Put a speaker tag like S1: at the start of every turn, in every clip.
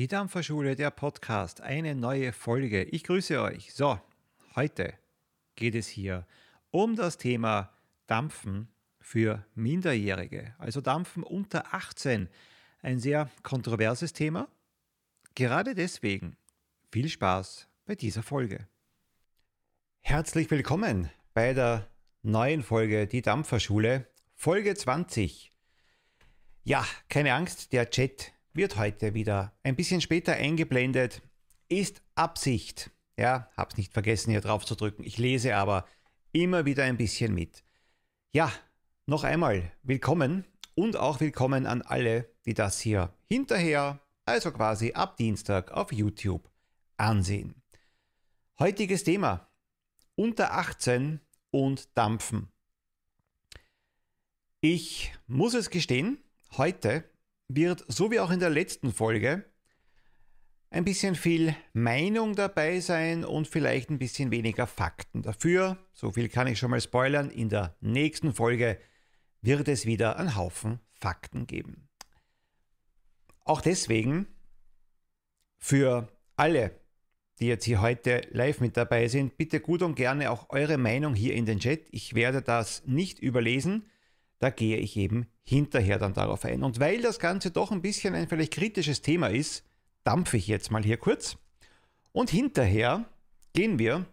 S1: Die Dampferschule, der Podcast, eine neue Folge. Ich grüße euch. So, heute geht es hier um das Thema Dampfen für Minderjährige, also Dampfen unter 18. Ein sehr kontroverses Thema. Gerade deswegen viel Spaß bei dieser Folge. Herzlich willkommen bei der neuen Folge Die Dampferschule, Folge 20. Ja, keine Angst, der Chat wird heute wieder ein bisschen später eingeblendet. Ist Absicht. Ja, hab's nicht vergessen hier drauf zu drücken. Ich lese aber immer wieder ein bisschen mit. Ja, noch einmal willkommen und auch willkommen an alle, die das hier hinterher, also quasi ab Dienstag auf YouTube ansehen. Heutiges Thema. Unter 18 und Dampfen. Ich muss es gestehen, heute wird, so wie auch in der letzten Folge, ein bisschen viel Meinung dabei sein und vielleicht ein bisschen weniger Fakten. Dafür, so viel kann ich schon mal spoilern, in der nächsten Folge wird es wieder einen Haufen Fakten geben. Auch deswegen, für alle, die jetzt hier heute live mit dabei sind, bitte gut und gerne auch eure Meinung hier in den Chat. Ich werde das nicht überlesen. Da gehe ich eben hinterher dann darauf ein. Und weil das Ganze doch ein bisschen ein vielleicht kritisches Thema ist, dampfe ich jetzt mal hier kurz. Und hinterher gehen wir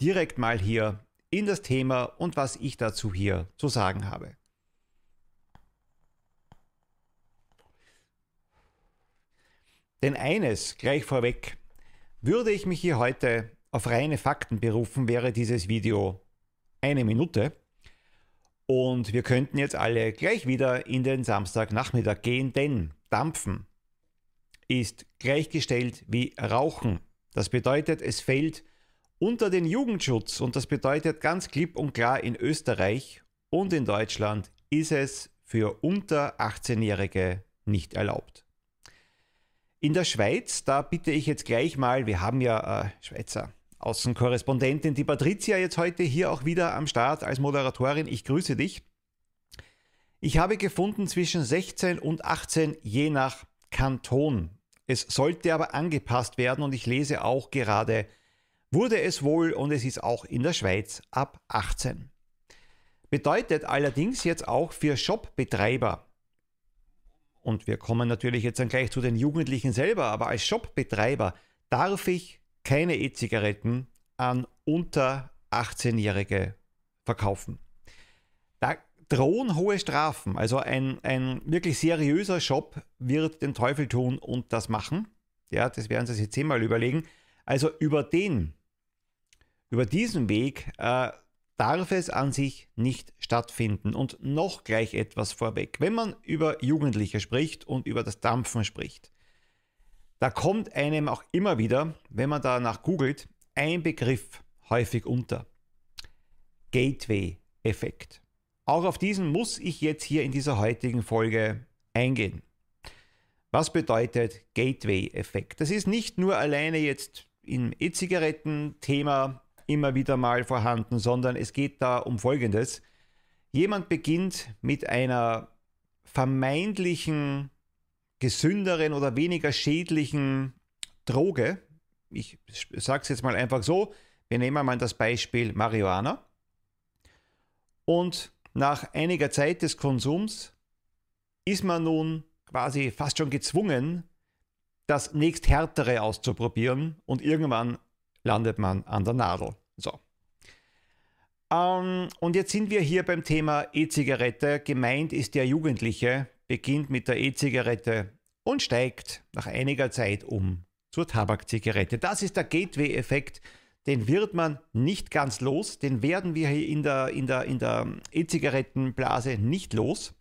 S1: direkt mal hier in das Thema und was ich dazu hier zu sagen habe. Denn eines gleich vorweg, würde ich mich hier heute auf reine Fakten berufen, wäre dieses Video eine Minute. Und wir könnten jetzt alle gleich wieder in den Samstagnachmittag gehen, denn Dampfen ist gleichgestellt wie Rauchen. Das bedeutet, es fällt unter den Jugendschutz und das bedeutet ganz klipp und klar in Österreich und in Deutschland ist es für unter 18-Jährige nicht erlaubt. In der Schweiz, da bitte ich jetzt gleich mal, wir haben ja äh, Schweizer Außenkorrespondentin, die Patricia jetzt heute hier auch wieder am Start als Moderatorin. Ich grüße dich. Ich habe gefunden zwischen 16 und 18 je nach Kanton. Es sollte aber angepasst werden und ich lese auch gerade, wurde es wohl und es ist auch in der Schweiz ab 18. Bedeutet allerdings jetzt auch für Shopbetreiber, und wir kommen natürlich jetzt dann gleich zu den Jugendlichen selber, aber als Shopbetreiber darf ich keine E-Zigaretten an unter 18-Jährige verkaufen. Da drohen hohe Strafen. Also ein, ein wirklich seriöser Shop wird den Teufel tun und das machen. Ja, das werden Sie sich zehnmal überlegen. Also über den, über diesen Weg äh, darf es an sich nicht stattfinden. Und noch gleich etwas vorweg. Wenn man über Jugendliche spricht und über das Dampfen spricht, da kommt einem auch immer wieder, wenn man danach googelt, ein Begriff häufig unter. Gateway-Effekt. Auch auf diesen muss ich jetzt hier in dieser heutigen Folge eingehen. Was bedeutet Gateway-Effekt? Das ist nicht nur alleine jetzt im E-Zigaretten-Thema immer wieder mal vorhanden, sondern es geht da um Folgendes. Jemand beginnt mit einer vermeintlichen gesünderen oder weniger schädlichen Droge. Ich sage es jetzt mal einfach so. Wir nehmen mal das Beispiel Marihuana. Und nach einiger Zeit des Konsums ist man nun quasi fast schon gezwungen, das nächsthärtere auszuprobieren und irgendwann landet man an der Nadel. So. Ähm, und jetzt sind wir hier beim Thema E-Zigarette. Gemeint ist der Jugendliche, beginnt mit der E-Zigarette und steigt nach einiger Zeit um zur Tabakzigarette. Das ist der Gateway-Effekt. Den wird man nicht ganz los, den werden wir hier in der, in der, in der E-Zigarettenblase nicht los.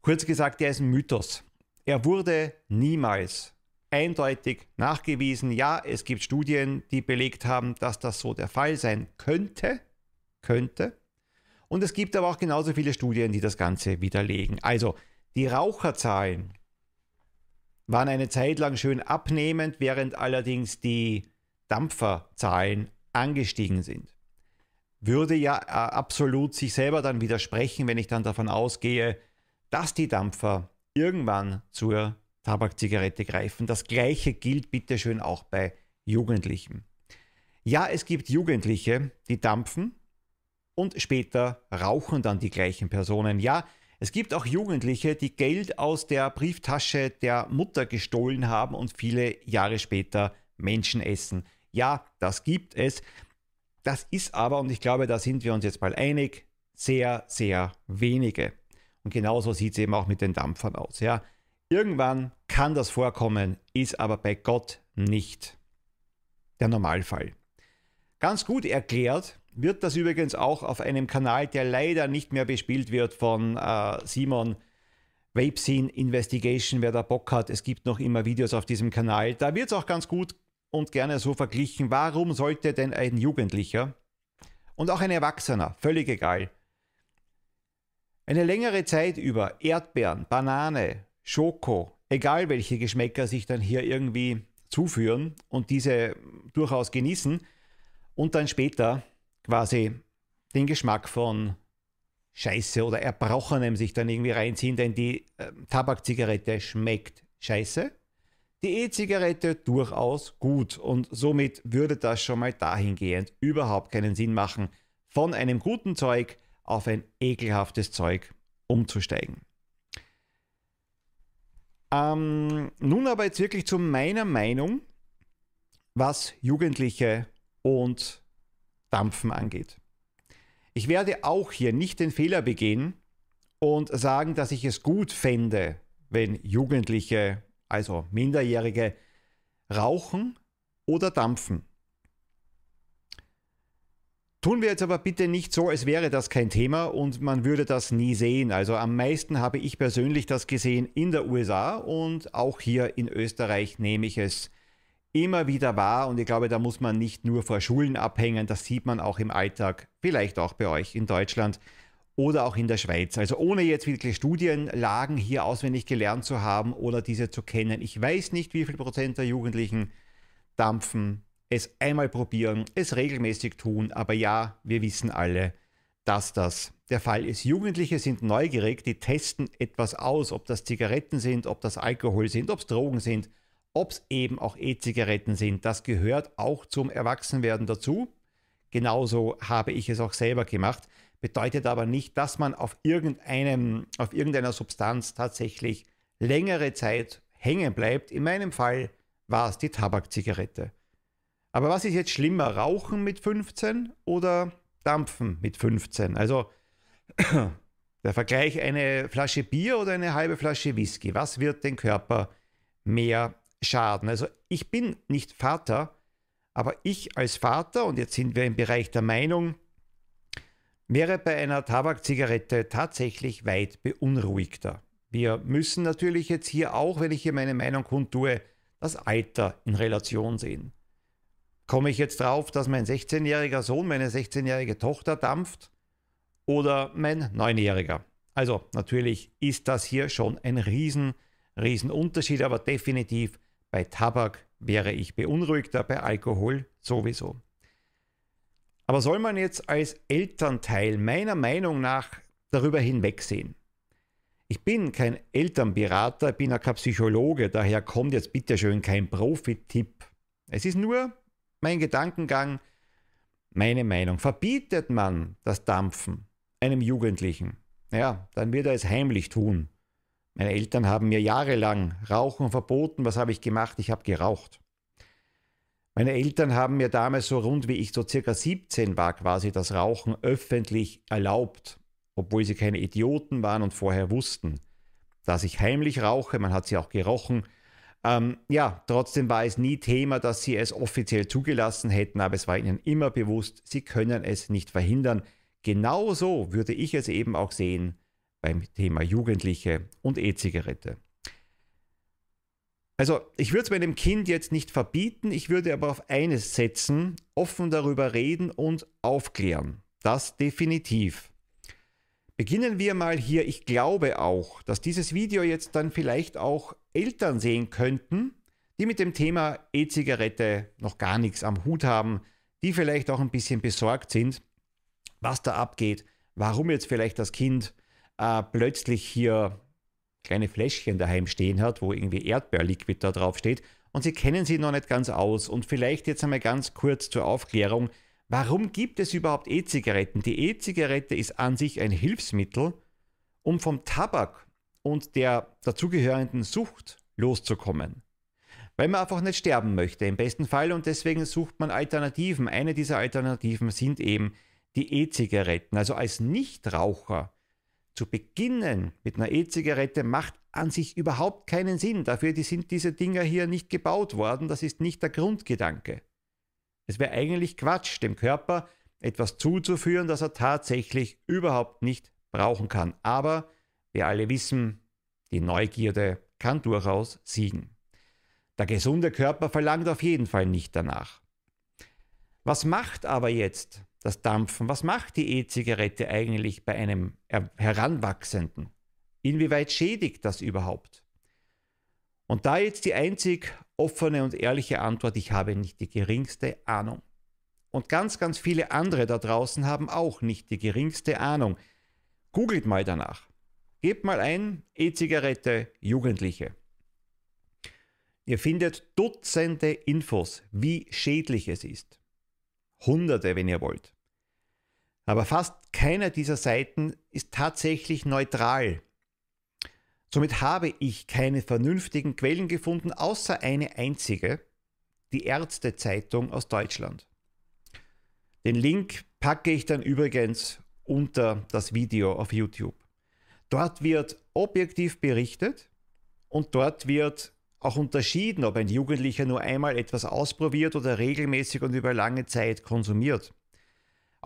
S1: Kurz gesagt, der ist ein Mythos. Er wurde niemals eindeutig nachgewiesen. Ja, es gibt Studien, die belegt haben, dass das so der Fall sein könnte. Könnte. Und es gibt aber auch genauso viele Studien, die das Ganze widerlegen. Also, die Raucherzahlen waren eine Zeit lang schön abnehmend, während allerdings die Dampferzahlen angestiegen sind. Würde ja äh, absolut sich selber dann widersprechen, wenn ich dann davon ausgehe, dass die Dampfer irgendwann zur Tabakzigarette greifen. Das gleiche gilt bitteschön auch bei Jugendlichen. Ja, es gibt Jugendliche, die dampfen und später rauchen dann die gleichen Personen. Ja, es gibt auch Jugendliche, die Geld aus der Brieftasche der Mutter gestohlen haben und viele Jahre später Menschen essen. Ja, das gibt es. Das ist aber, und ich glaube, da sind wir uns jetzt mal einig, sehr, sehr wenige. Und genauso sieht es eben auch mit den Dampfern aus. Ja. Irgendwann kann das vorkommen, ist aber bei Gott nicht der Normalfall. Ganz gut erklärt wird das übrigens auch auf einem Kanal, der leider nicht mehr bespielt wird von äh, Simon Vape Scene Investigation, wer da Bock hat. Es gibt noch immer Videos auf diesem Kanal. Da wird es auch ganz gut und gerne so verglichen. Warum sollte denn ein Jugendlicher und auch ein Erwachsener, völlig egal, eine längere Zeit über Erdbeeren, Banane, Schoko, egal welche Geschmäcker sich dann hier irgendwie zuführen und diese durchaus genießen und dann später quasi den Geschmack von Scheiße oder Erbrochenem sich dann irgendwie reinziehen, denn die äh, Tabakzigarette schmeckt scheiße, die E-Zigarette durchaus gut und somit würde das schon mal dahingehend überhaupt keinen Sinn machen, von einem guten Zeug auf ein ekelhaftes Zeug umzusteigen. Ähm, nun aber jetzt wirklich zu meiner Meinung, was Jugendliche und Dampfen angeht. Ich werde auch hier nicht den Fehler begehen und sagen, dass ich es gut fände, wenn Jugendliche, also Minderjährige, rauchen oder dampfen. Tun wir jetzt aber bitte nicht so, als wäre das kein Thema und man würde das nie sehen. Also am meisten habe ich persönlich das gesehen in der USA und auch hier in Österreich nehme ich es immer wieder wahr und ich glaube, da muss man nicht nur vor Schulen abhängen, das sieht man auch im Alltag, vielleicht auch bei euch in Deutschland oder auch in der Schweiz. Also ohne jetzt wirklich Studienlagen hier auswendig gelernt zu haben oder diese zu kennen. Ich weiß nicht, wie viel Prozent der Jugendlichen dampfen, es einmal probieren, es regelmäßig tun, aber ja, wir wissen alle, dass das der Fall ist. Jugendliche sind neugierig, die testen etwas aus, ob das Zigaretten sind, ob das Alkohol sind, ob es Drogen sind, ob es eben auch E-Zigaretten sind. Das gehört auch zum Erwachsenwerden dazu. Genauso habe ich es auch selber gemacht. Bedeutet aber nicht, dass man auf, irgendeinem, auf irgendeiner Substanz tatsächlich längere Zeit hängen bleibt. In meinem Fall war es die Tabakzigarette. Aber was ist jetzt schlimmer, Rauchen mit 15 oder Dampfen mit 15? Also der Vergleich eine Flasche Bier oder eine halbe Flasche Whisky. Was wird den Körper mehr schaden? Also ich bin nicht Vater, aber ich als Vater, und jetzt sind wir im Bereich der Meinung, wäre bei einer Tabakzigarette tatsächlich weit beunruhigter. Wir müssen natürlich jetzt hier auch, wenn ich hier meine Meinung kundtue, das Alter in Relation sehen komme ich jetzt drauf, dass mein 16-jähriger Sohn, meine 16-jährige Tochter dampft oder mein 9-jähriger. Also natürlich ist das hier schon ein riesen, riesen Unterschied, aber definitiv bei Tabak wäre ich beunruhigter, bei Alkohol sowieso. Aber soll man jetzt als Elternteil meiner Meinung nach darüber hinwegsehen? Ich bin kein Elternberater, bin auch kein Psychologe, daher kommt jetzt bitteschön kein Profi-Tipp. Es ist nur mein Gedankengang, meine Meinung. Verbietet man das Dampfen einem Jugendlichen, ja, dann wird er es heimlich tun. Meine Eltern haben mir jahrelang Rauchen verboten. Was habe ich gemacht? Ich habe geraucht. Meine Eltern haben mir damals so rund wie ich so circa 17 war quasi das Rauchen öffentlich erlaubt, obwohl sie keine Idioten waren und vorher wussten, dass ich heimlich rauche. Man hat sie auch gerochen. Ähm, ja, trotzdem war es nie Thema, dass sie es offiziell zugelassen hätten, aber es war ihnen immer bewusst, sie können es nicht verhindern. Genauso würde ich es eben auch sehen beim Thema Jugendliche und E-Zigarette. Also, ich würde es meinem Kind jetzt nicht verbieten, ich würde aber auf eines setzen, offen darüber reden und aufklären. Das definitiv. Beginnen wir mal hier. Ich glaube auch, dass dieses Video jetzt dann vielleicht auch Eltern sehen könnten, die mit dem Thema E-Zigarette noch gar nichts am Hut haben, die vielleicht auch ein bisschen besorgt sind, was da abgeht, warum jetzt vielleicht das Kind äh, plötzlich hier kleine Fläschchen daheim stehen hat, wo irgendwie Erdbeerliquid da drauf steht und Sie kennen sie noch nicht ganz aus. Und vielleicht jetzt einmal ganz kurz zur Aufklärung. Warum gibt es überhaupt E-Zigaretten? Die E-Zigarette ist an sich ein Hilfsmittel, um vom Tabak und der dazugehörenden Sucht loszukommen. Weil man einfach nicht sterben möchte, im besten Fall, und deswegen sucht man Alternativen. Eine dieser Alternativen sind eben die E-Zigaretten. Also als Nichtraucher zu beginnen mit einer E-Zigarette macht an sich überhaupt keinen Sinn. Dafür sind diese Dinger hier nicht gebaut worden. Das ist nicht der Grundgedanke. Es wäre eigentlich Quatsch, dem Körper etwas zuzuführen, das er tatsächlich überhaupt nicht brauchen kann. Aber wir alle wissen, die Neugierde kann durchaus siegen. Der gesunde Körper verlangt auf jeden Fall nicht danach. Was macht aber jetzt das Dampfen. Was macht die E-Zigarette eigentlich bei einem Heranwachsenden? Inwieweit schädigt das überhaupt? Und da jetzt die einzig offene und ehrliche Antwort, ich habe nicht die geringste Ahnung. Und ganz, ganz viele andere da draußen haben auch nicht die geringste Ahnung. Googelt mal danach. Gebt mal ein E-Zigarette Jugendliche. Ihr findet Dutzende Infos, wie schädlich es ist. Hunderte, wenn ihr wollt. Aber fast keine dieser Seiten ist tatsächlich neutral. Somit habe ich keine vernünftigen Quellen gefunden, außer eine einzige, die Ärztezeitung aus Deutschland. Den Link packe ich dann übrigens unter das Video auf YouTube. Dort wird objektiv berichtet und dort wird auch unterschieden, ob ein Jugendlicher nur einmal etwas ausprobiert oder regelmäßig und über lange Zeit konsumiert.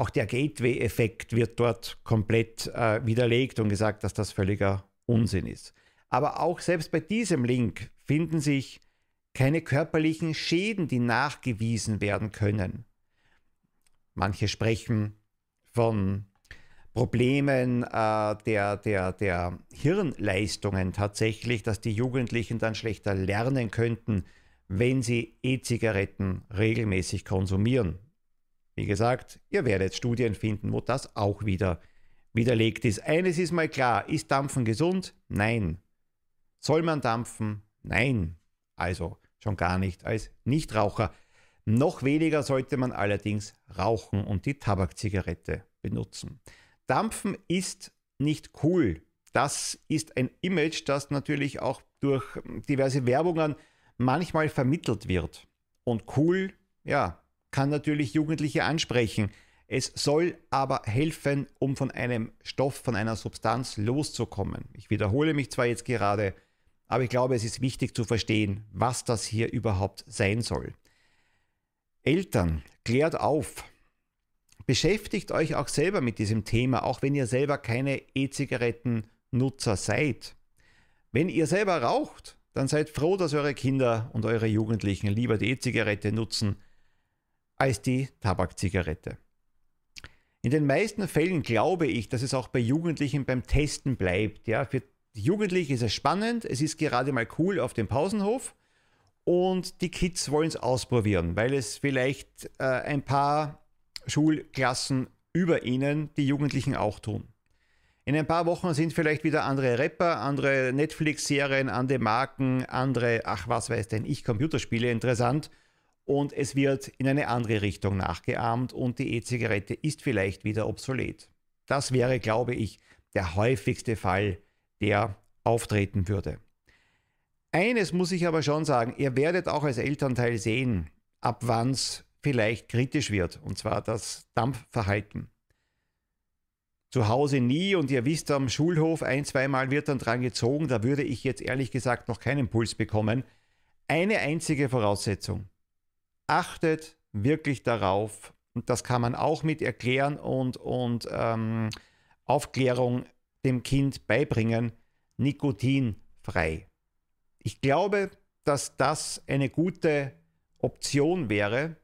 S1: Auch der Gateway-Effekt wird dort komplett äh, widerlegt und gesagt, dass das völliger Unsinn ist. Aber auch selbst bei diesem Link finden sich keine körperlichen Schäden, die nachgewiesen werden können. Manche sprechen von Problemen äh, der, der, der Hirnleistungen tatsächlich, dass die Jugendlichen dann schlechter lernen könnten, wenn sie E-Zigaretten regelmäßig konsumieren. Wie gesagt, ihr werdet Studien finden, wo das auch wieder widerlegt ist. Eines ist mal klar, ist Dampfen gesund? Nein. Soll man dampfen? Nein. Also schon gar nicht als Nichtraucher. Noch weniger sollte man allerdings rauchen und die Tabakzigarette benutzen. Dampfen ist nicht cool. Das ist ein Image, das natürlich auch durch diverse Werbungen manchmal vermittelt wird. Und cool, ja, kann natürlich Jugendliche ansprechen. Es soll aber helfen, um von einem Stoff, von einer Substanz loszukommen. Ich wiederhole mich zwar jetzt gerade, aber ich glaube, es ist wichtig zu verstehen, was das hier überhaupt sein soll. Eltern, klärt auf. Beschäftigt euch auch selber mit diesem Thema, auch wenn ihr selber keine E-Zigaretten-Nutzer seid. Wenn ihr selber raucht, dann seid froh, dass eure Kinder und eure Jugendlichen lieber die E-Zigarette nutzen, als die Tabakzigarette. In den meisten Fällen glaube ich, dass es auch bei Jugendlichen beim Testen bleibt. Ja, für Jugendliche ist es spannend, es ist gerade mal cool auf dem Pausenhof und die Kids wollen es ausprobieren, weil es vielleicht äh, ein paar Schulklassen über ihnen die Jugendlichen auch tun. In ein paar Wochen sind vielleicht wieder andere Rapper, andere Netflix-Serien, andere Marken, andere, ach was weiß denn ich, Computerspiele interessant und es wird in eine andere Richtung nachgeahmt und die E-Zigarette ist vielleicht wieder obsolet. Das wäre, glaube ich, der häufigste Fall, der auftreten würde. Eines muss ich aber schon sagen, ihr werdet auch als Elternteil sehen, ab wann es vielleicht kritisch wird, und zwar das Dampfverhalten. Zu Hause nie und ihr wisst, am Schulhof ein, zweimal wird dann dran gezogen, da würde ich jetzt ehrlich gesagt noch keinen Puls bekommen. Eine einzige Voraussetzung achtet wirklich darauf, und das kann man auch mit Erklären und, und ähm, Aufklärung dem Kind beibringen, nikotinfrei. Ich glaube, dass das eine gute Option wäre.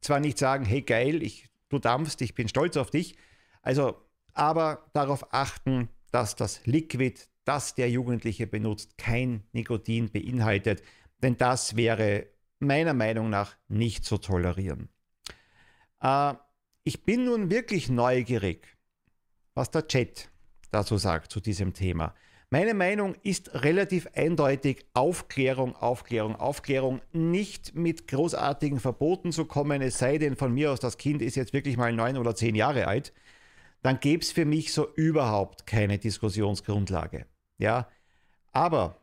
S1: Zwar nicht sagen, hey geil, ich, du dampfst, ich bin stolz auf dich, also, aber darauf achten, dass das Liquid, das der Jugendliche benutzt, kein Nikotin beinhaltet, denn das wäre meiner Meinung nach nicht zu tolerieren. Äh, ich bin nun wirklich neugierig, was der Chat dazu sagt zu diesem Thema. Meine Meinung ist relativ eindeutig Aufklärung, Aufklärung, Aufklärung. Nicht mit großartigen Verboten zu kommen, es sei denn von mir aus, das Kind ist jetzt wirklich mal neun oder zehn Jahre alt, dann gäbe es für mich so überhaupt keine Diskussionsgrundlage. Ja, aber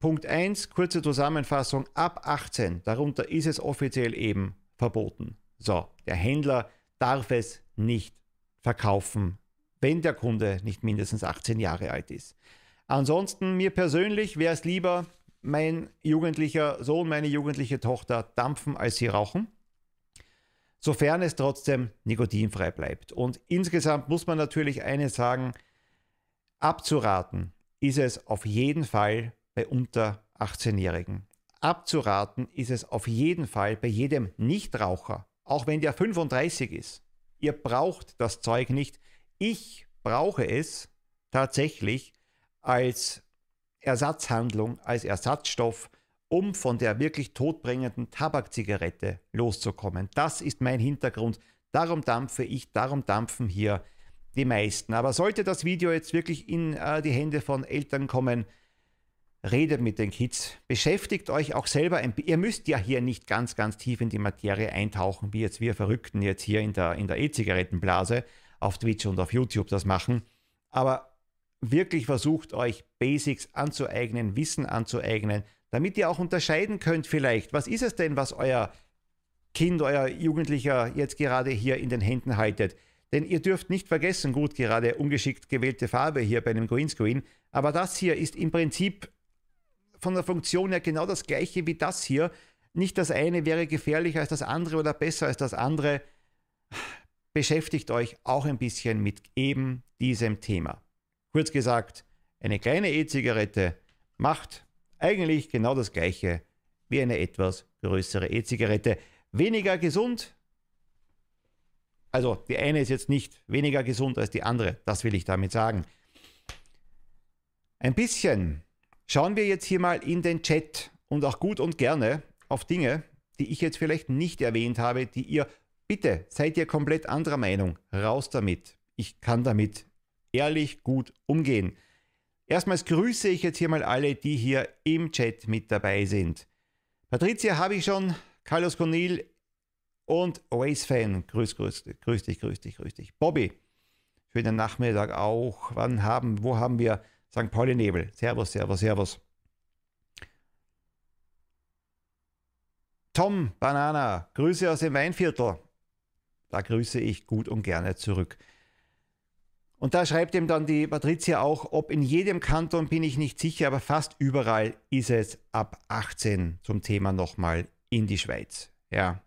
S1: Punkt 1, kurze Zusammenfassung, ab 18, darunter ist es offiziell eben verboten. So, der Händler darf es nicht verkaufen, wenn der Kunde nicht mindestens 18 Jahre alt ist. Ansonsten, mir persönlich wäre es lieber, mein jugendlicher Sohn, meine jugendliche Tochter dampfen, als sie rauchen. Sofern es trotzdem nikotinfrei bleibt. Und insgesamt muss man natürlich eines sagen, abzuraten ist es auf jeden Fall bei unter 18-Jährigen. Abzuraten ist es auf jeden Fall bei jedem Nichtraucher, auch wenn der 35 ist. Ihr braucht das Zeug nicht. Ich brauche es tatsächlich, als Ersatzhandlung, als Ersatzstoff, um von der wirklich todbringenden Tabakzigarette loszukommen. Das ist mein Hintergrund. Darum dampfe ich, darum dampfen hier die meisten. Aber sollte das Video jetzt wirklich in äh, die Hände von Eltern kommen, redet mit den Kids, beschäftigt euch auch selber. Ein, ihr müsst ja hier nicht ganz, ganz tief in die Materie eintauchen, wie jetzt wir Verrückten jetzt hier in der in der E-Zigarettenblase auf Twitch und auf YouTube das machen. Aber wirklich versucht euch Basics anzueignen, Wissen anzueignen, damit ihr auch unterscheiden könnt vielleicht, was ist es denn, was euer Kind, euer Jugendlicher jetzt gerade hier in den Händen haltet. Denn ihr dürft nicht vergessen, gut, gerade ungeschickt gewählte Farbe hier bei einem Greenscreen, aber das hier ist im Prinzip von der Funktion her genau das gleiche wie das hier. Nicht das eine wäre gefährlicher als das andere oder besser als das andere. Beschäftigt euch auch ein bisschen mit eben diesem Thema. Kurz gesagt, eine kleine E-Zigarette macht eigentlich genau das gleiche wie eine etwas größere E-Zigarette. Weniger gesund. Also die eine ist jetzt nicht weniger gesund als die andere, das will ich damit sagen. Ein bisschen schauen wir jetzt hier mal in den Chat und auch gut und gerne auf Dinge, die ich jetzt vielleicht nicht erwähnt habe, die ihr bitte seid ihr komplett anderer Meinung. Raus damit. Ich kann damit ehrlich gut umgehen. Erstmals grüße ich jetzt hier mal alle, die hier im Chat mit dabei sind. Patricia habe ich schon, Carlos Cornel und Waze Fan. Grüß, grüß, grüß dich, grüß dich, grüß dich. Bobby, schönen Nachmittag auch. Wann haben, wo haben wir St. Pauli Nebel? Servus, servus, servus. Tom Banana, Grüße aus dem Weinviertel. Da grüße ich gut und gerne zurück. Und da schreibt ihm dann die Patricia auch, ob in jedem Kanton bin ich nicht sicher, aber fast überall ist es ab 18 zum Thema nochmal in die Schweiz. Ja.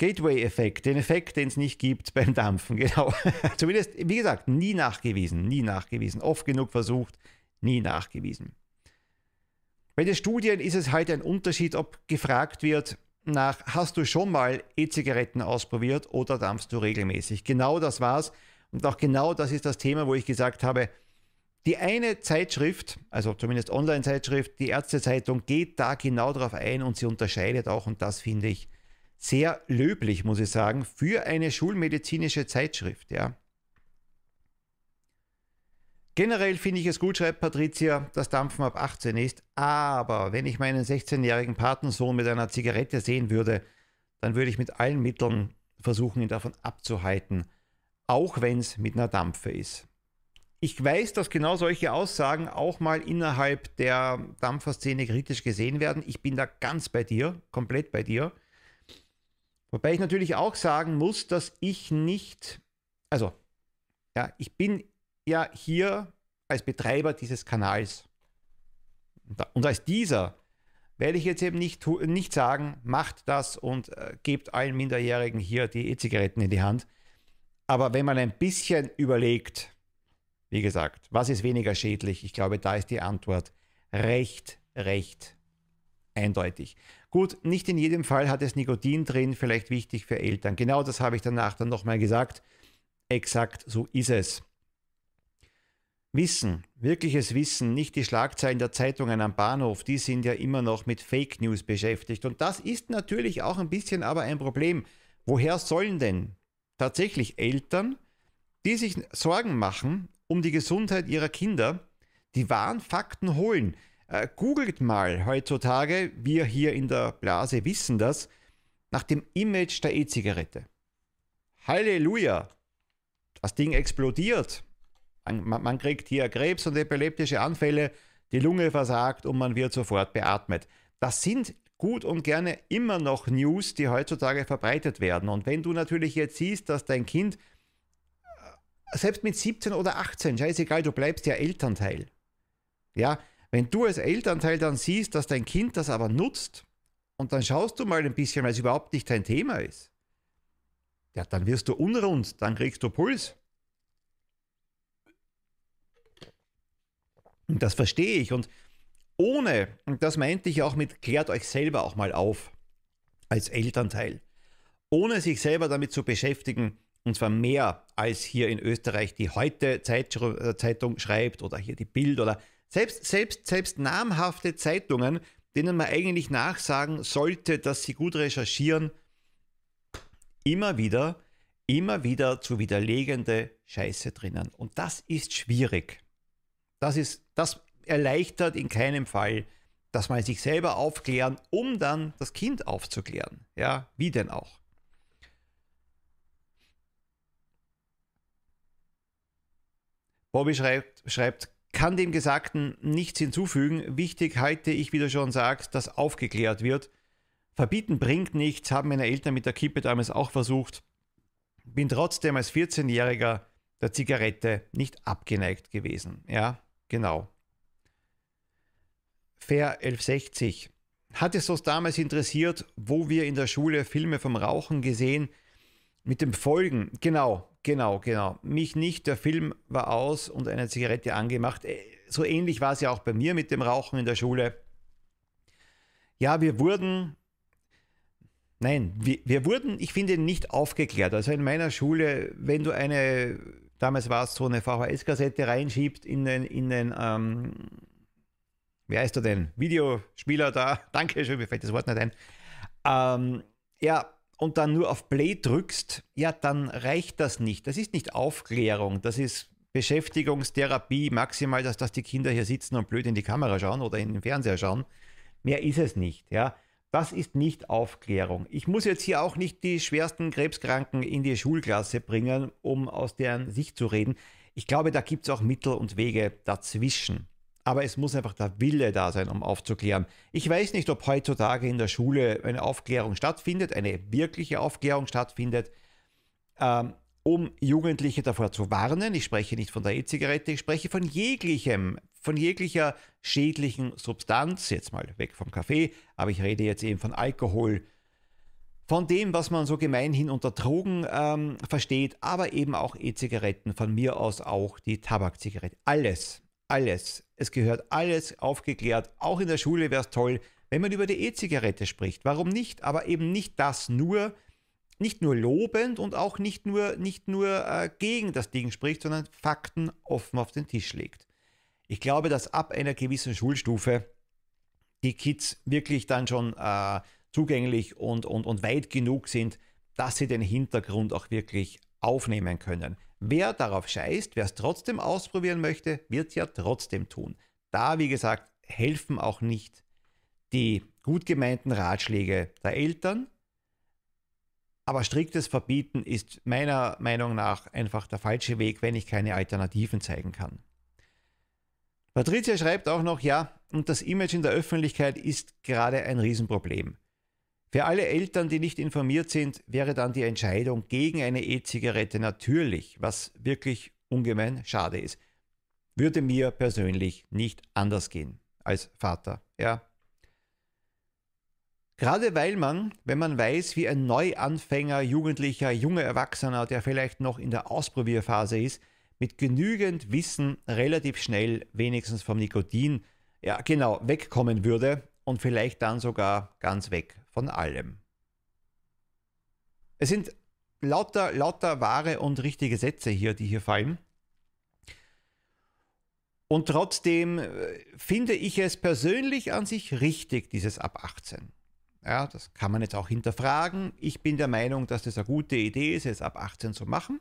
S1: Gateway-Effekt, den Effekt, den es nicht gibt beim Dampfen, genau. Zumindest, wie gesagt, nie nachgewiesen, nie nachgewiesen. Oft genug versucht, nie nachgewiesen. Bei den Studien ist es halt ein Unterschied, ob gefragt wird nach, hast du schon mal E-Zigaretten ausprobiert oder dampfst du regelmäßig? Genau das war's. Und auch genau das ist das Thema, wo ich gesagt habe, die eine Zeitschrift, also zumindest Online-Zeitschrift, die Ärztezeitung, geht da genau darauf ein und sie unterscheidet auch, und das finde ich sehr löblich, muss ich sagen, für eine schulmedizinische Zeitschrift. Ja. Generell finde ich es gut, schreibt Patricia, dass Dampfen ab 18 ist, aber wenn ich meinen 16-jährigen Patensohn mit einer Zigarette sehen würde, dann würde ich mit allen Mitteln versuchen, ihn davon abzuhalten, auch wenn es mit einer Dampfe ist. Ich weiß, dass genau solche Aussagen auch mal innerhalb der Dampferszene kritisch gesehen werden. Ich bin da ganz bei dir, komplett bei dir. Wobei ich natürlich auch sagen muss, dass ich nicht, also, ja, ich bin ja hier als Betreiber dieses Kanals. Und als dieser werde ich jetzt eben nicht, nicht sagen, macht das und äh, gebt allen Minderjährigen hier die E-Zigaretten in die Hand. Aber wenn man ein bisschen überlegt, wie gesagt, was ist weniger schädlich? Ich glaube, da ist die Antwort recht, recht eindeutig. Gut, nicht in jedem Fall hat es Nikotin drin, vielleicht wichtig für Eltern. Genau das habe ich danach dann nochmal gesagt. Exakt so ist es. Wissen, wirkliches Wissen, nicht die Schlagzeilen der Zeitungen am Bahnhof, die sind ja immer noch mit Fake News beschäftigt. Und das ist natürlich auch ein bisschen aber ein Problem. Woher sollen denn tatsächlich Eltern, die sich Sorgen machen um die Gesundheit ihrer Kinder, die wahren Fakten holen. Äh, googelt mal heutzutage, wir hier in der Blase wissen das, nach dem Image der E-Zigarette. Halleluja! Das Ding explodiert. Man, man kriegt hier Krebs und epileptische Anfälle, die Lunge versagt und man wird sofort beatmet. Das sind gut und gerne immer noch News, die heutzutage verbreitet werden. Und wenn du natürlich jetzt siehst, dass dein Kind, äh, selbst mit 17 oder 18, scheißegal, du bleibst ja Elternteil. Ja, wenn du als Elternteil dann siehst, dass dein Kind das aber nutzt, und dann schaust du mal ein bisschen, weil es überhaupt nicht dein Thema ist, ja, dann wirst du unrund, dann kriegst du Puls. Und das verstehe ich. Und ohne, und das meinte ich auch mit, klärt euch selber auch mal auf als Elternteil, ohne sich selber damit zu beschäftigen, und zwar mehr als hier in Österreich die heute äh, Zeitung schreibt oder hier die Bild oder selbst, selbst, selbst namhafte Zeitungen, denen man eigentlich nachsagen sollte, dass sie gut recherchieren, immer wieder, immer wieder zu widerlegende Scheiße drinnen. Und das ist schwierig. Das ist, das erleichtert in keinem Fall, dass man sich selber aufklären, um dann das Kind aufzuklären. Ja, wie denn auch? Bobby schreibt, schreibt, kann dem Gesagten nichts hinzufügen. Wichtig halte ich, wie du schon sagst, dass aufgeklärt wird. Verbieten bringt nichts, haben meine Eltern mit der Kippe damals auch versucht. Bin trotzdem als 14-Jähriger der Zigarette nicht abgeneigt gewesen. Ja, genau. Fair 1160. Hat es uns damals interessiert, wo wir in der Schule Filme vom Rauchen gesehen, mit dem Folgen, genau, genau, genau. Mich nicht, der Film war aus und eine Zigarette angemacht. Äh, so ähnlich war es ja auch bei mir mit dem Rauchen in der Schule. Ja, wir wurden, nein, wir, wir wurden, ich finde, nicht aufgeklärt. Also in meiner Schule, wenn du eine, damals war es so eine VHS-Kassette reinschiebst in den, in den ähm, wie heißt du denn? Videospieler da, danke schön, mir fällt das Wort nicht ein. Ähm, ja, und dann nur auf Play drückst, ja, dann reicht das nicht. Das ist nicht Aufklärung, das ist Beschäftigungstherapie, maximal, dass, dass die Kinder hier sitzen und blöd in die Kamera schauen oder in den Fernseher schauen. Mehr ist es nicht, ja. Das ist nicht Aufklärung. Ich muss jetzt hier auch nicht die schwersten Krebskranken in die Schulklasse bringen, um aus deren Sicht zu reden. Ich glaube, da gibt es auch Mittel und Wege dazwischen aber es muss einfach der Wille da sein, um aufzuklären. Ich weiß nicht, ob heutzutage in der Schule eine Aufklärung stattfindet, eine wirkliche Aufklärung stattfindet, ähm, um Jugendliche davor zu warnen. Ich spreche nicht von der E-Zigarette, ich spreche von jeglichem, von jeglicher schädlichen Substanz, jetzt mal weg vom Kaffee, aber ich rede jetzt eben von Alkohol, von dem, was man so gemeinhin unter Drogen ähm, versteht, aber eben auch E-Zigaretten, von mir aus auch die Tabakzigarette. Alles, alles. Es gehört alles aufgeklärt. Auch in der Schule wäre es toll, wenn man über die E-Zigarette spricht. Warum nicht? Aber eben nicht das nur, nicht nur lobend und auch nicht nur, nicht nur äh, gegen das Ding spricht, sondern Fakten offen auf den Tisch legt. Ich glaube, dass ab einer gewissen Schulstufe die Kids wirklich dann schon äh, zugänglich und, und, und weit genug sind, dass sie den Hintergrund auch wirklich aufnehmen können. Wer darauf scheißt, wer es trotzdem ausprobieren möchte, wird ja trotzdem tun. Da, wie gesagt, helfen auch nicht die gut gemeinten Ratschläge der Eltern. Aber striktes Verbieten ist meiner Meinung nach einfach der falsche Weg, wenn ich keine Alternativen zeigen kann. Patricia schreibt auch noch, ja, und das Image in der Öffentlichkeit ist gerade ein Riesenproblem. Für alle Eltern, die nicht informiert sind, wäre dann die Entscheidung gegen eine E-Zigarette natürlich, was wirklich ungemein schade ist. Würde mir persönlich nicht anders gehen als Vater, ja. Gerade weil man, wenn man weiß, wie ein Neuanfänger, Jugendlicher, junger Erwachsener, der vielleicht noch in der Ausprobierphase ist, mit genügend Wissen relativ schnell wenigstens vom Nikotin, ja genau, wegkommen würde und vielleicht dann sogar ganz weg von allem. Es sind lauter, lauter wahre und richtige Sätze hier, die hier fallen. Und trotzdem äh, finde ich es persönlich an sich richtig, dieses ab 18. Ja, das kann man jetzt auch hinterfragen. Ich bin der Meinung, dass das eine gute Idee ist, es ab 18 zu machen.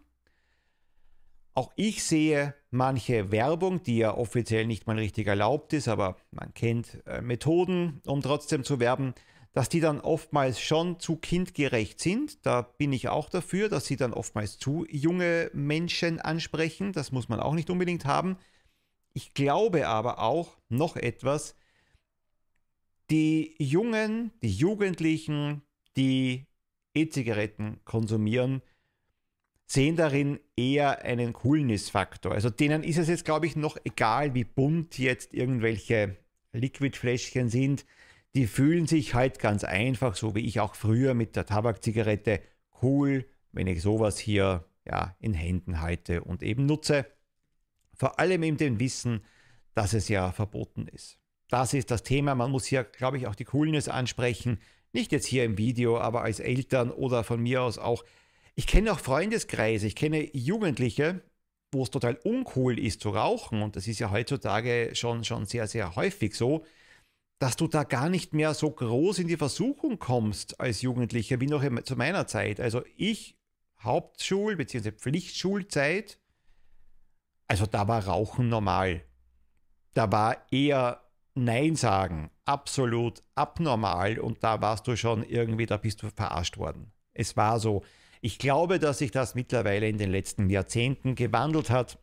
S1: Auch ich sehe manche Werbung, die ja offiziell nicht mal richtig erlaubt ist, aber man kennt äh, Methoden, um trotzdem zu werben, dass die dann oftmals schon zu kindgerecht sind. Da bin ich auch dafür, dass sie dann oftmals zu junge Menschen ansprechen. Das muss man auch nicht unbedingt haben. Ich glaube aber auch noch etwas, die Jungen, die Jugendlichen, die E-Zigaretten konsumieren, sehen darin eher einen Coolness-Faktor. Also denen ist es jetzt, glaube ich, noch egal, wie bunt jetzt irgendwelche Liquidfläschchen sind. Die fühlen sich halt ganz einfach, so wie ich auch früher mit der Tabakzigarette, cool, wenn ich sowas hier ja, in Händen halte und eben nutze. Vor allem in dem Wissen, dass es ja verboten ist. Das ist das Thema. Man muss hier, glaube ich, auch die Coolness ansprechen. Nicht jetzt hier im Video, aber als Eltern oder von mir aus auch ich kenne auch Freundeskreise, ich kenne Jugendliche, wo es total uncool ist zu rauchen, und das ist ja heutzutage schon, schon sehr, sehr häufig so, dass du da gar nicht mehr so groß in die Versuchung kommst als Jugendlicher wie noch zu meiner Zeit. Also ich, Hauptschul- bzw. Pflichtschulzeit, also da war Rauchen normal. Da war eher Nein sagen absolut abnormal und da warst du schon irgendwie, da bist du verarscht worden. Es war so. Ich glaube, dass sich das mittlerweile in den letzten Jahrzehnten gewandelt hat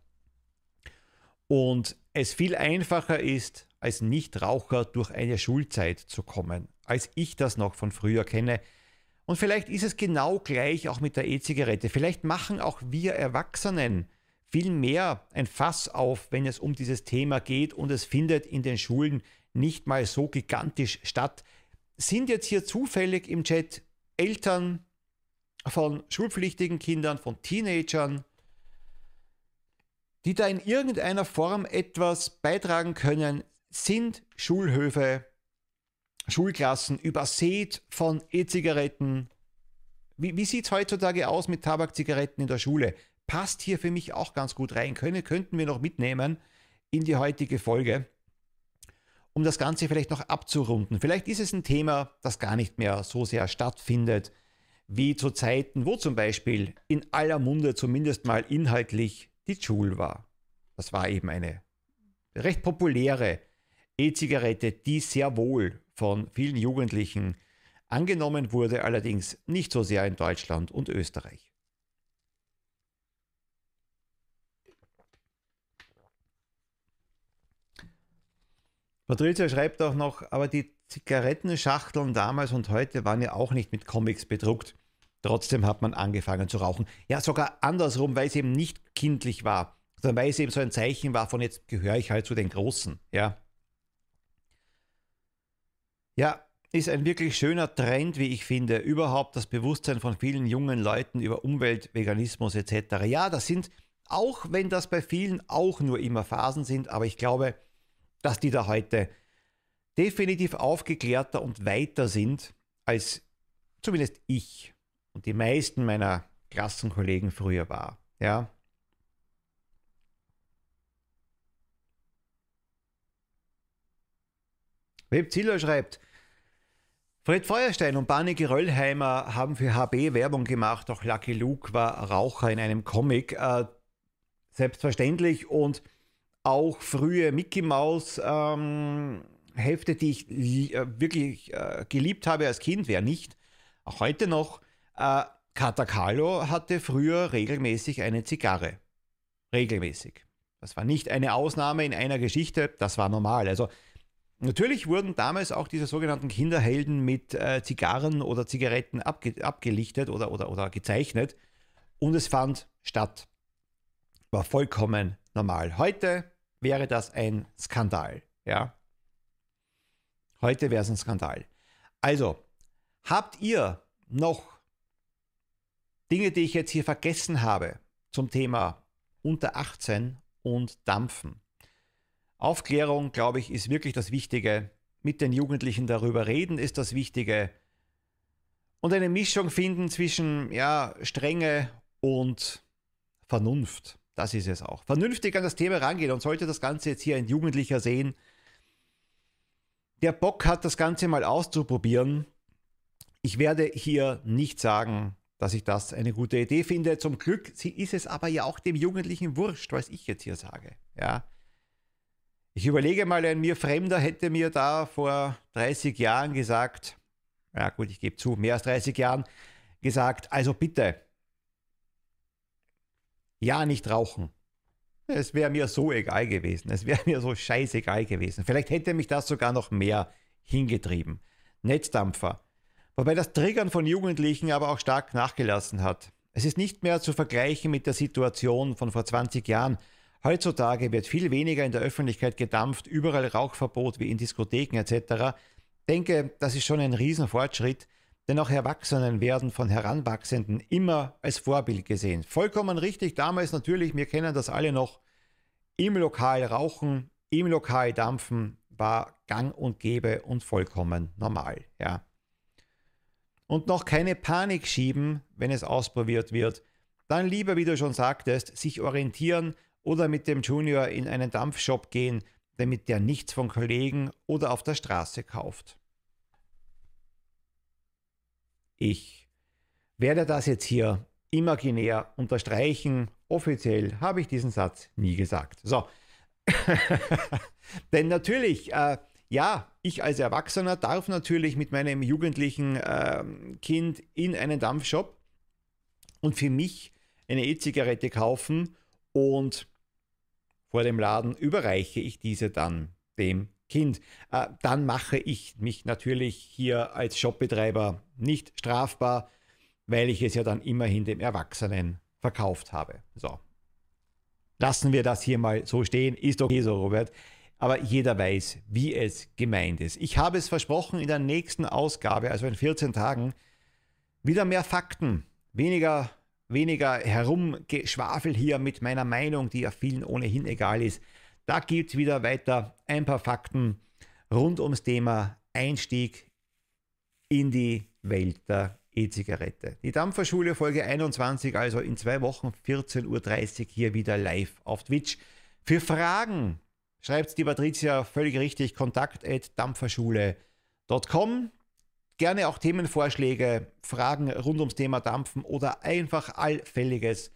S1: und es viel einfacher ist, als Nichtraucher durch eine Schulzeit zu kommen, als ich das noch von früher kenne. Und vielleicht ist es genau gleich auch mit der E-Zigarette. Vielleicht machen auch wir Erwachsenen viel mehr ein Fass auf, wenn es um dieses Thema geht und es findet in den Schulen nicht mal so gigantisch statt. Sind jetzt hier zufällig im Chat Eltern, von schulpflichtigen Kindern, von Teenagern, die da in irgendeiner Form etwas beitragen können, sind Schulhöfe, Schulklassen übersät von E-Zigaretten. Wie, wie sieht es heutzutage aus mit Tabakzigaretten in der Schule? Passt hier für mich auch ganz gut rein. Können, könnten wir noch mitnehmen in die heutige Folge, um das Ganze vielleicht noch abzurunden. Vielleicht ist es ein Thema, das gar nicht mehr so sehr stattfindet wie zu Zeiten, wo zum Beispiel in aller Munde zumindest mal inhaltlich die Joule war. Das war eben eine recht populäre E-Zigarette, die sehr wohl von vielen Jugendlichen angenommen wurde, allerdings nicht so sehr in Deutschland und Österreich. Patricia schreibt auch noch, aber die Zigarettenschachteln damals und heute waren ja auch nicht mit Comics bedruckt. Trotzdem hat man angefangen zu rauchen. Ja, sogar andersrum, weil es eben nicht kindlich war, sondern weil es eben so ein Zeichen war von jetzt gehöre ich halt zu den Großen. Ja. Ja, ist ein wirklich schöner Trend, wie ich finde, überhaupt das Bewusstsein von vielen jungen Leuten über Umwelt, Veganismus etc. Ja, das sind, auch wenn das bei vielen auch nur immer Phasen sind, aber ich glaube, dass die da heute definitiv aufgeklärter und weiter sind als zumindest ich und die meisten meiner Klassenkollegen früher war. Ja. Webziller schreibt, Fred Feuerstein und Barney Geröllheimer haben für HB Werbung gemacht, auch Lucky Luke war Raucher in einem Comic. Äh, selbstverständlich und auch frühe Mickey Mouse ähm, Hefte, die ich äh, wirklich äh, geliebt habe als Kind, wer nicht, auch heute noch. Äh, Carlo hatte früher regelmäßig eine Zigarre. Regelmäßig. Das war nicht eine Ausnahme in einer Geschichte, das war normal. Also natürlich wurden damals auch diese sogenannten Kinderhelden mit äh, Zigarren oder Zigaretten abge abgelichtet oder, oder, oder gezeichnet und es fand statt. War vollkommen normal. Heute wäre das ein Skandal. Ja? Heute wäre es ein Skandal. Also, habt ihr noch Dinge, die ich jetzt hier vergessen habe zum Thema unter 18 und Dampfen? Aufklärung, glaube ich, ist wirklich das Wichtige. Mit den Jugendlichen darüber reden ist das Wichtige. Und eine Mischung finden zwischen ja, Strenge und Vernunft. Das ist es auch. Vernünftig an das Thema rangehen und sollte das Ganze jetzt hier ein Jugendlicher sehen, der Bock hat, das Ganze mal auszuprobieren. Ich werde hier nicht sagen, dass ich das eine gute Idee finde. Zum Glück ist es aber ja auch dem Jugendlichen wurscht, was ich jetzt hier sage. Ja. Ich überlege mal, ein mir Fremder hätte mir da vor 30 Jahren gesagt, ja gut, ich gebe zu, mehr als 30 Jahren, gesagt, also bitte, ja, nicht rauchen. Es wäre mir so egal gewesen. Es wäre mir so scheißegal gewesen. Vielleicht hätte mich das sogar noch mehr hingetrieben. Netzdampfer. Wobei das Triggern von Jugendlichen aber auch stark nachgelassen hat. Es ist nicht mehr zu vergleichen mit der Situation von vor 20 Jahren. Heutzutage wird viel weniger in der Öffentlichkeit gedampft, überall Rauchverbot wie in Diskotheken etc. Denke, das ist schon ein Riesenfortschritt, denn auch Erwachsenen werden von Heranwachsenden immer als Vorbild gesehen. Vollkommen richtig, damals natürlich, wir kennen das alle noch, im Lokal rauchen, im Lokal dampfen war gang und gäbe und vollkommen normal. Ja. Und noch keine Panik schieben, wenn es ausprobiert wird. Dann lieber, wie du schon sagtest, sich orientieren oder mit dem Junior in einen Dampfshop gehen, damit der nichts von Kollegen oder auf der Straße kauft. Ich werde das jetzt hier imaginär unterstreichen. Offiziell habe ich diesen Satz nie gesagt. So. Denn natürlich, äh, ja, ich als Erwachsener darf natürlich mit meinem jugendlichen äh, Kind in einen Dampfshop und für mich eine E-Zigarette kaufen und vor dem Laden überreiche ich diese dann dem Kind. Äh, dann mache ich mich natürlich hier als Shopbetreiber nicht strafbar, weil ich es ja dann immerhin dem Erwachsenen verkauft habe. So. Lassen wir das hier mal so stehen. Ist okay so, Robert. Aber jeder weiß, wie es gemeint ist. Ich habe es versprochen, in der nächsten Ausgabe, also in 14 Tagen, wieder mehr Fakten, weniger, weniger Herumgeschwafel hier mit meiner Meinung, die ja vielen ohnehin egal ist. Da gibt es wieder weiter ein paar Fakten rund ums Thema Einstieg in die Welt der E-Zigarette. Die Dampferschule Folge 21, also in zwei Wochen 14.30 Uhr hier wieder live auf Twitch. Für Fragen schreibt die Patricia völlig richtig, kontakt at dampferschule.com. Gerne auch Themenvorschläge, Fragen rund ums Thema Dampfen oder einfach allfälliges,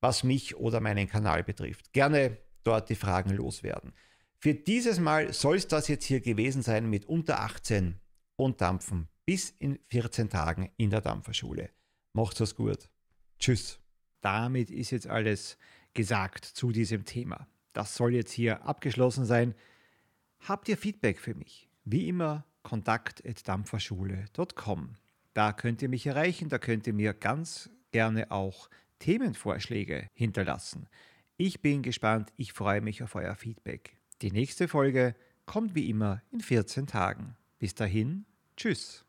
S1: was mich oder meinen Kanal betrifft. Gerne dort die Fragen loswerden. Für dieses Mal soll es das jetzt hier gewesen sein mit unter 18 und Dampfen bis in 14 Tagen in der Dampferschule. Macht's es gut. Tschüss. Damit ist jetzt alles gesagt zu diesem Thema. Das soll jetzt hier abgeschlossen sein. Habt ihr Feedback für mich? Wie immer kontakt.dampferschule.com. Da könnt ihr mich erreichen, da könnt ihr mir ganz gerne auch Themenvorschläge hinterlassen. Ich bin gespannt, ich freue mich auf euer Feedback. Die nächste Folge kommt wie immer in 14 Tagen. Bis dahin, tschüss.